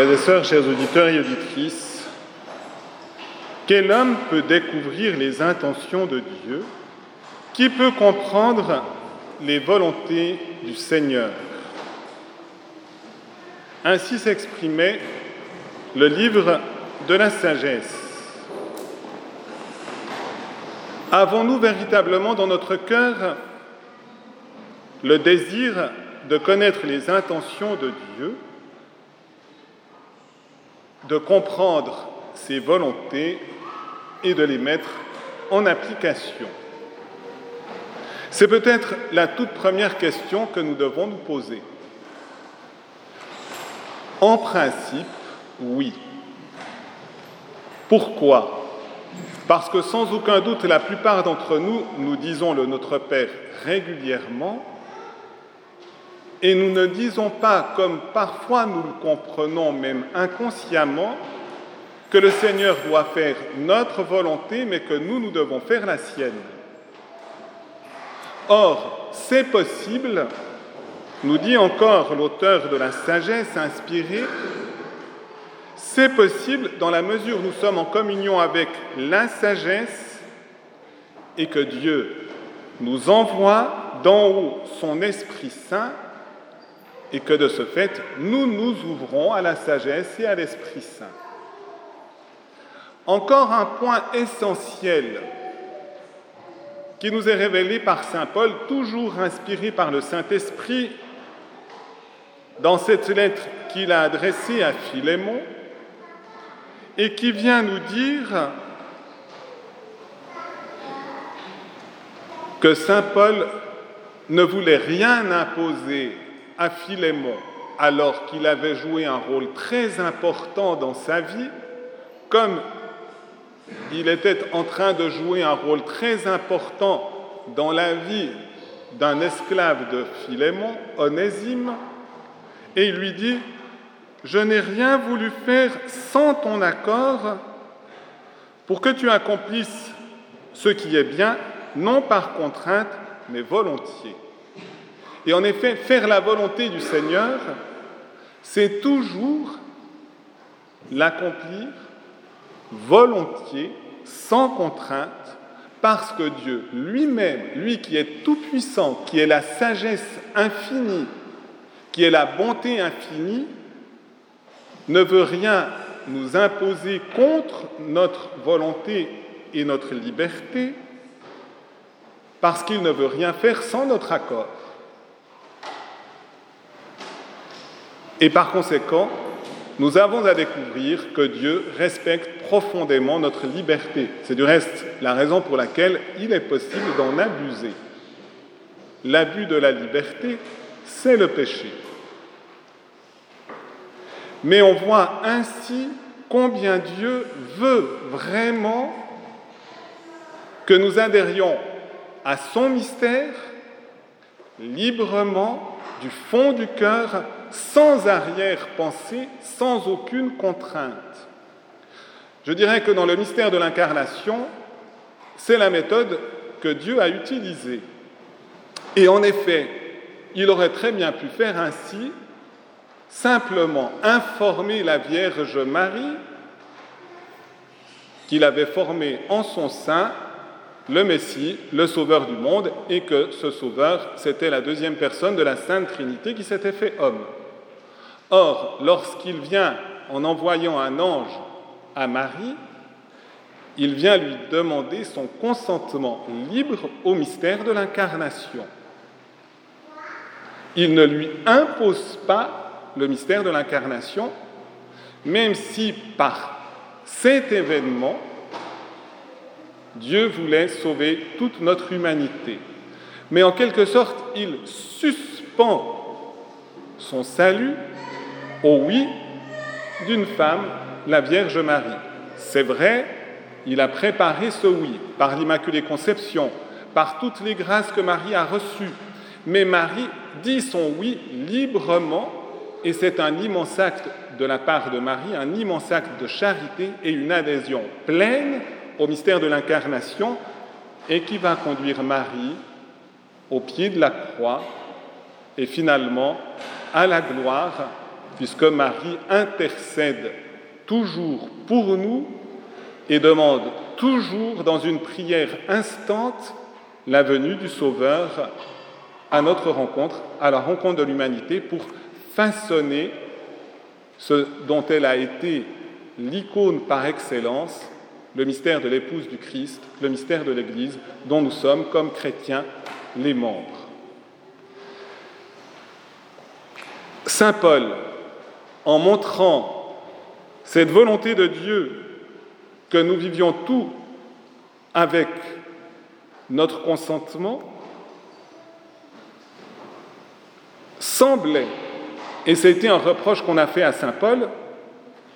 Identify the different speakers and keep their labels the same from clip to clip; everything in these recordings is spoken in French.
Speaker 1: Frères et sœurs, chers auditeurs et auditrices, quel homme peut découvrir les intentions de Dieu? Qui peut comprendre les volontés du Seigneur? Ainsi s'exprimait le livre de la sagesse. Avons-nous véritablement dans notre cœur le désir de connaître les intentions de Dieu, de comprendre ses volontés et de les mettre en application C'est peut-être la toute première question que nous devons nous poser. En principe, oui. Pourquoi? Parce que sans aucun doute, la plupart d'entre nous, nous disons le Notre Père régulièrement, et nous ne disons pas, comme parfois nous le comprenons même inconsciemment, que le Seigneur doit faire notre volonté, mais que nous, nous devons faire la sienne. Or, c'est possible, nous dit encore l'auteur de la sagesse inspirée, c'est possible dans la mesure où nous sommes en communion avec la sagesse et que Dieu nous envoie d'en haut son Esprit Saint et que de ce fait, nous nous ouvrons à la sagesse et à l'Esprit Saint. Encore un point essentiel qui nous est révélé par Saint Paul, toujours inspiré par le Saint-Esprit, dans cette lettre qu'il a adressée à Philémon, et qui vient nous dire que Saint Paul ne voulait rien imposer à Philémon alors qu'il avait joué un rôle très important dans sa vie, comme il était en train de jouer un rôle très important dans la vie d'un esclave de Philémon, Onésime, et il lui dit, je n'ai rien voulu faire sans ton accord pour que tu accomplisses ce qui est bien, non par contrainte, mais volontiers. Et en effet, faire la volonté du Seigneur, c'est toujours l'accomplir volontiers, sans contrainte, parce que Dieu lui-même, lui qui est tout-puissant, qui est la sagesse infinie, qui est la bonté infinie, ne veut rien nous imposer contre notre volonté et notre liberté, parce qu'il ne veut rien faire sans notre accord. Et par conséquent, nous avons à découvrir que Dieu respecte profondément notre liberté. C'est du reste la raison pour laquelle il est possible d'en abuser. L'abus de la liberté, c'est le péché. Mais on voit ainsi combien Dieu veut vraiment que nous adhérions à son mystère librement du fond du cœur, sans arrière-pensée, sans aucune contrainte. Je dirais que dans le mystère de l'incarnation, c'est la méthode que Dieu a utilisée. Et en effet, il aurait très bien pu faire ainsi simplement informer la Vierge Marie qu'il avait formé en son sein le Messie, le Sauveur du monde, et que ce Sauveur, c'était la deuxième personne de la Sainte Trinité qui s'était fait homme. Or, lorsqu'il vient en envoyant un ange à Marie, il vient lui demander son consentement libre au mystère de l'incarnation. Il ne lui impose pas le mystère de l'incarnation, même si par cet événement, Dieu voulait sauver toute notre humanité. Mais en quelque sorte, il suspend son salut au oui d'une femme, la Vierge Marie. C'est vrai, il a préparé ce oui par l'Immaculée Conception, par toutes les grâces que Marie a reçues. Mais Marie dit son oui librement et c'est un immense acte de la part de Marie, un immense acte de charité et une adhésion pleine au mystère de l'incarnation et qui va conduire Marie au pied de la croix et finalement à la gloire puisque Marie intercède toujours pour nous et demande toujours dans une prière instante la venue du Sauveur à notre rencontre, à la rencontre de l'humanité, pour façonner ce dont elle a été l'icône par excellence, le mystère de l'épouse du Christ, le mystère de l'Église, dont nous sommes, comme chrétiens, les membres. Saint Paul, en montrant cette volonté de Dieu que nous vivions tout avec notre consentement, semblait, et c'était un reproche qu'on a fait à Saint Paul,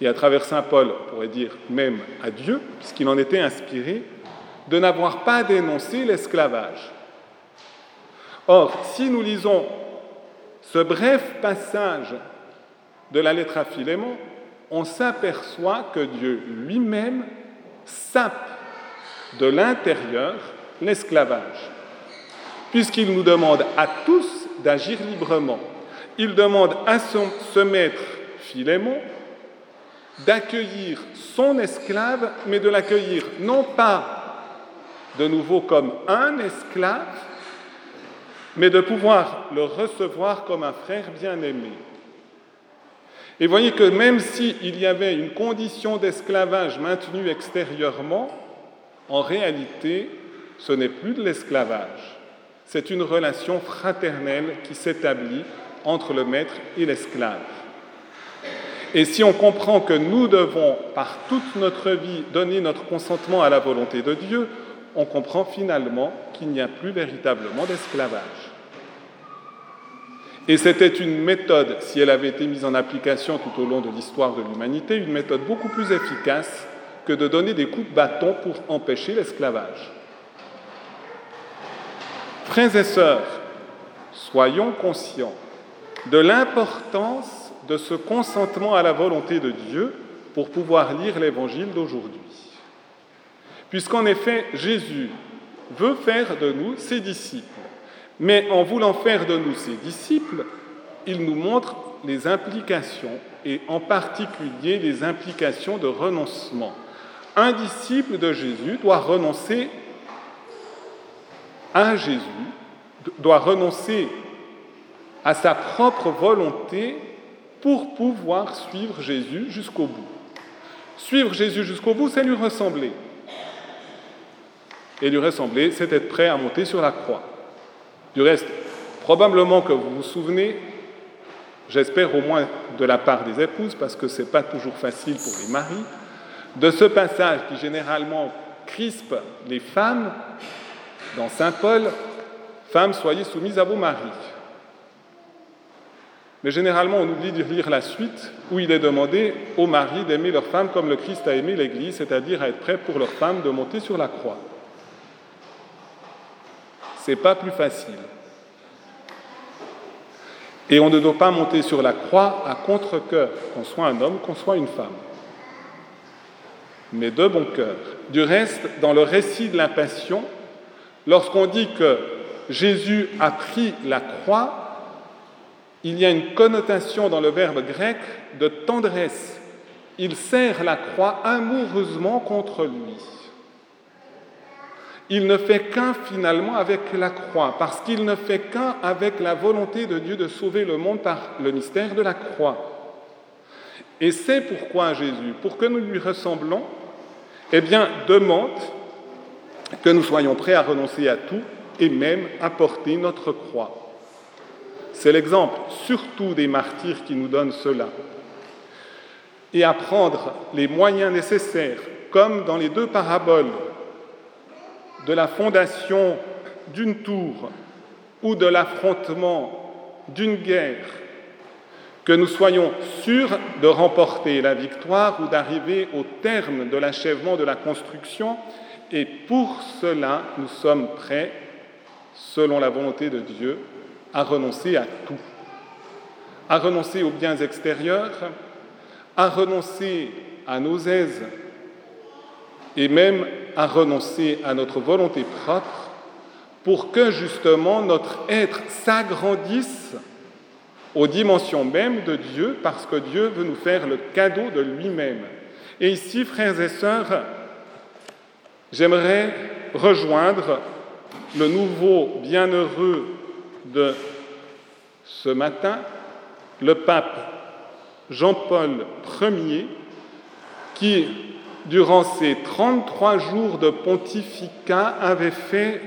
Speaker 1: et à travers Saint Paul, on pourrait dire même à Dieu, puisqu'il en était inspiré, de n'avoir pas dénoncé l'esclavage. Or, si nous lisons ce bref passage de la lettre à Philémon, on s'aperçoit que Dieu lui-même sape de l'intérieur l'esclavage, puisqu'il nous demande à tous d'agir librement. Il demande à ce maître Philémon d'accueillir son esclave, mais de l'accueillir non pas de nouveau comme un esclave, mais de pouvoir le recevoir comme un frère bien-aimé. Et voyez que même s'il y avait une condition d'esclavage maintenue extérieurement, en réalité, ce n'est plus de l'esclavage. C'est une relation fraternelle qui s'établit entre le maître et l'esclave. Et si on comprend que nous devons, par toute notre vie, donner notre consentement à la volonté de Dieu, on comprend finalement qu'il n'y a plus véritablement d'esclavage. Et c'était une méthode, si elle avait été mise en application tout au long de l'histoire de l'humanité, une méthode beaucoup plus efficace que de donner des coups de bâton pour empêcher l'esclavage. Frères et sœurs, soyons conscients de l'importance de ce consentement à la volonté de Dieu pour pouvoir lire l'évangile d'aujourd'hui. Puisqu'en effet, Jésus veut faire de nous ses disciples. Mais en voulant faire de nous ses disciples, il nous montre les implications, et en particulier les implications de renoncement. Un disciple de Jésus doit renoncer à Jésus, doit renoncer à sa propre volonté pour pouvoir suivre Jésus jusqu'au bout. Suivre Jésus jusqu'au bout, c'est lui ressembler. Et lui ressembler, c'est être prêt à monter sur la croix. Du reste, probablement que vous vous souvenez, j'espère au moins de la part des épouses, parce que ce n'est pas toujours facile pour les maris, de ce passage qui généralement crispe les femmes dans Saint Paul, Femmes, soyez soumises à vos maris. Mais généralement, on oublie de lire la suite où il est demandé aux maris d'aimer leur femme comme le Christ a aimé l'Église, c'est-à-dire à être prêt pour leur femme de monter sur la croix n'est pas plus facile. Et on ne doit pas monter sur la croix à contre-cœur, qu'on soit un homme, qu'on soit une femme. Mais de bon cœur. Du reste, dans le récit de la Passion, lorsqu'on dit que Jésus a pris la croix, il y a une connotation dans le verbe grec de tendresse. Il serre la croix amoureusement contre lui il ne fait qu'un finalement avec la croix, parce qu'il ne fait qu'un avec la volonté de Dieu de sauver le monde par le mystère de la croix. Et c'est pourquoi Jésus, pour que nous lui ressemblons, eh demande que nous soyons prêts à renoncer à tout et même à porter notre croix. C'est l'exemple surtout des martyrs qui nous donne cela. Et à prendre les moyens nécessaires, comme dans les deux paraboles de la fondation d'une tour ou de l'affrontement d'une guerre, que nous soyons sûrs de remporter la victoire ou d'arriver au terme de l'achèvement de la construction, et pour cela nous sommes prêts, selon la volonté de Dieu, à renoncer à tout, à renoncer aux biens extérieurs, à renoncer à nos aises et même à renoncer à notre volonté propre pour que justement notre être s'agrandisse aux dimensions mêmes de Dieu parce que Dieu veut nous faire le cadeau de lui-même. Et ici, frères et sœurs, j'aimerais rejoindre le nouveau bienheureux de ce matin, le pape Jean-Paul Ier, qui, durant ses 33 jours de pontificat, avait fait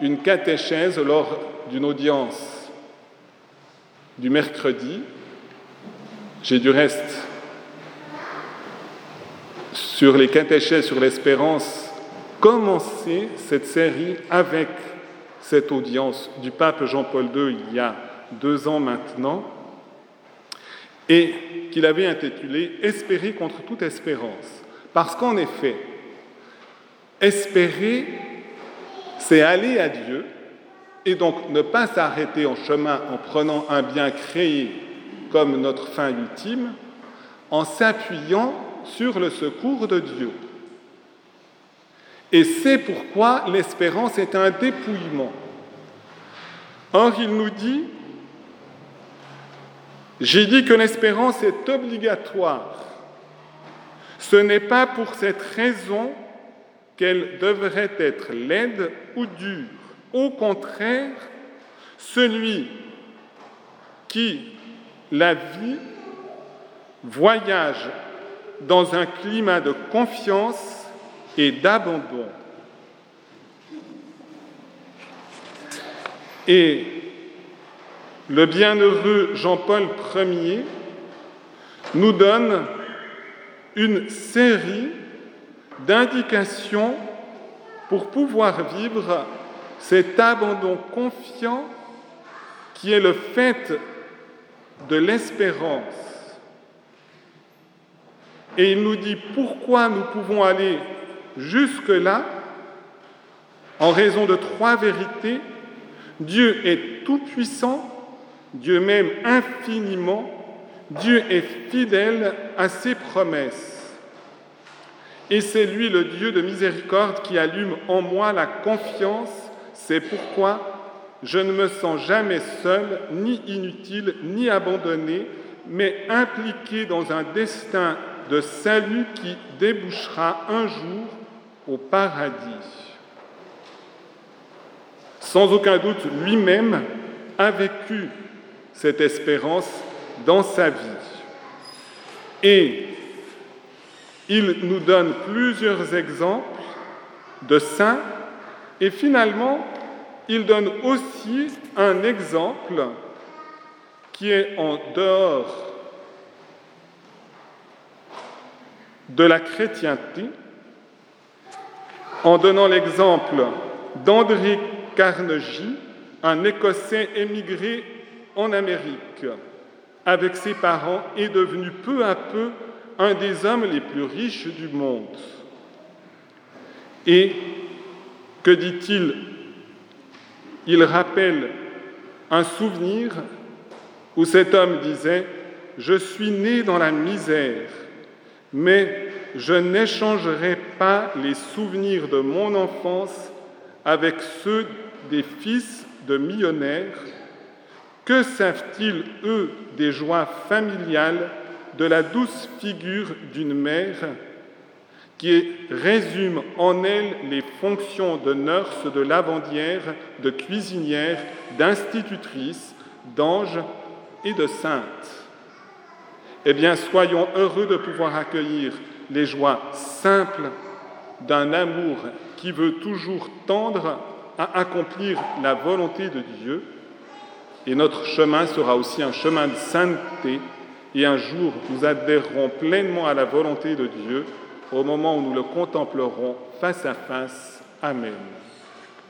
Speaker 1: une catéchèse lors d'une audience du mercredi. J'ai du reste sur les catéchèses sur l'espérance commencé cette série avec cette audience du pape Jean-Paul II il y a deux ans maintenant et qu'il avait intitulé Espérer contre toute espérance. Parce qu'en effet, espérer, c'est aller à Dieu et donc ne pas s'arrêter en chemin en prenant un bien créé comme notre fin ultime, en s'appuyant sur le secours de Dieu. Et c'est pourquoi l'espérance est un dépouillement. Or, il nous dit, j'ai dit que l'espérance est obligatoire. Ce n'est pas pour cette raison qu'elle devrait être laide ou dure. Au contraire, celui qui la vit voyage dans un climat de confiance et d'abandon. Et le bienheureux Jean-Paul Ier nous donne une série d'indications pour pouvoir vivre cet abandon confiant qui est le fait de l'espérance et il nous dit pourquoi nous pouvons aller jusque-là en raison de trois vérités. Dieu est tout-puissant, Dieu m'aime infiniment, Dieu est fidèle à ses promesses. Et c'est lui le Dieu de miséricorde qui allume en moi la confiance. C'est pourquoi je ne me sens jamais seul, ni inutile, ni abandonné, mais impliqué dans un destin de salut qui débouchera un jour au paradis. Sans aucun doute, lui-même a vécu cette espérance dans sa vie. Et il nous donne plusieurs exemples de saints et finalement, il donne aussi un exemple qui est en dehors de la chrétienté en donnant l'exemple d'André Carnegie, un Écossais émigré en Amérique avec ses parents et devenu peu à peu un des hommes les plus riches du monde. Et que dit-il? Il rappelle un souvenir où cet homme disait, Je suis né dans la misère mais je n'échangerai pas les souvenirs de mon enfance avec ceux des fils de millionnaires. Que savent-ils, eux, des joies familiales, de la douce figure d'une mère qui résume en elle les fonctions de nurse, de lavandière, de cuisinière, d'institutrice, d'ange et de sainte? Eh bien, soyons heureux de pouvoir accueillir les joies simples d'un amour qui veut toujours tendre à accomplir la volonté de Dieu. Et notre chemin sera aussi un chemin de sainteté. Et un jour, nous adhérerons pleinement à la volonté de Dieu au moment où nous le contemplerons face à face. Amen.